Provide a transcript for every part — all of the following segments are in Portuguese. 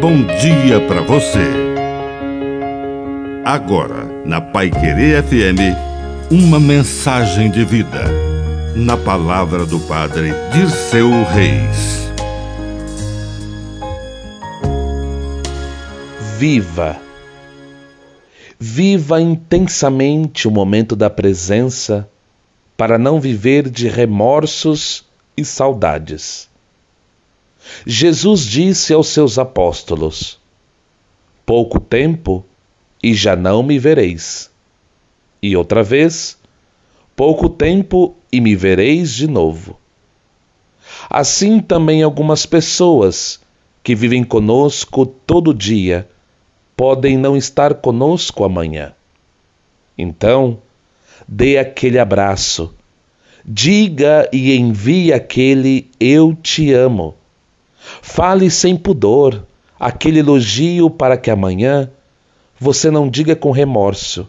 bom dia para você. Agora, na Pai Querer FM, uma mensagem de vida. Na palavra do Padre Dirceu Reis. Viva! Viva intensamente o momento da presença para não viver de remorsos e saudades. Jesus disse aos seus apóstolos: Pouco tempo e já não me vereis. E outra vez, pouco tempo e me vereis de novo. Assim também algumas pessoas que vivem conosco todo dia podem não estar conosco amanhã. Então, dê aquele abraço, diga e envie aquele eu te amo Fale sem pudor aquele elogio para que amanhã você não diga com remorso: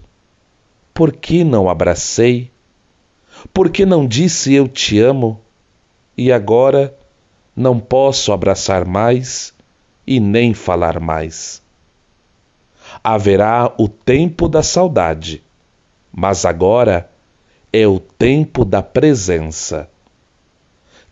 Por que não abracei? Por que não disse eu te amo? E agora não posso abraçar mais e nem falar mais. Haverá o tempo da saudade, mas agora é o tempo da presença.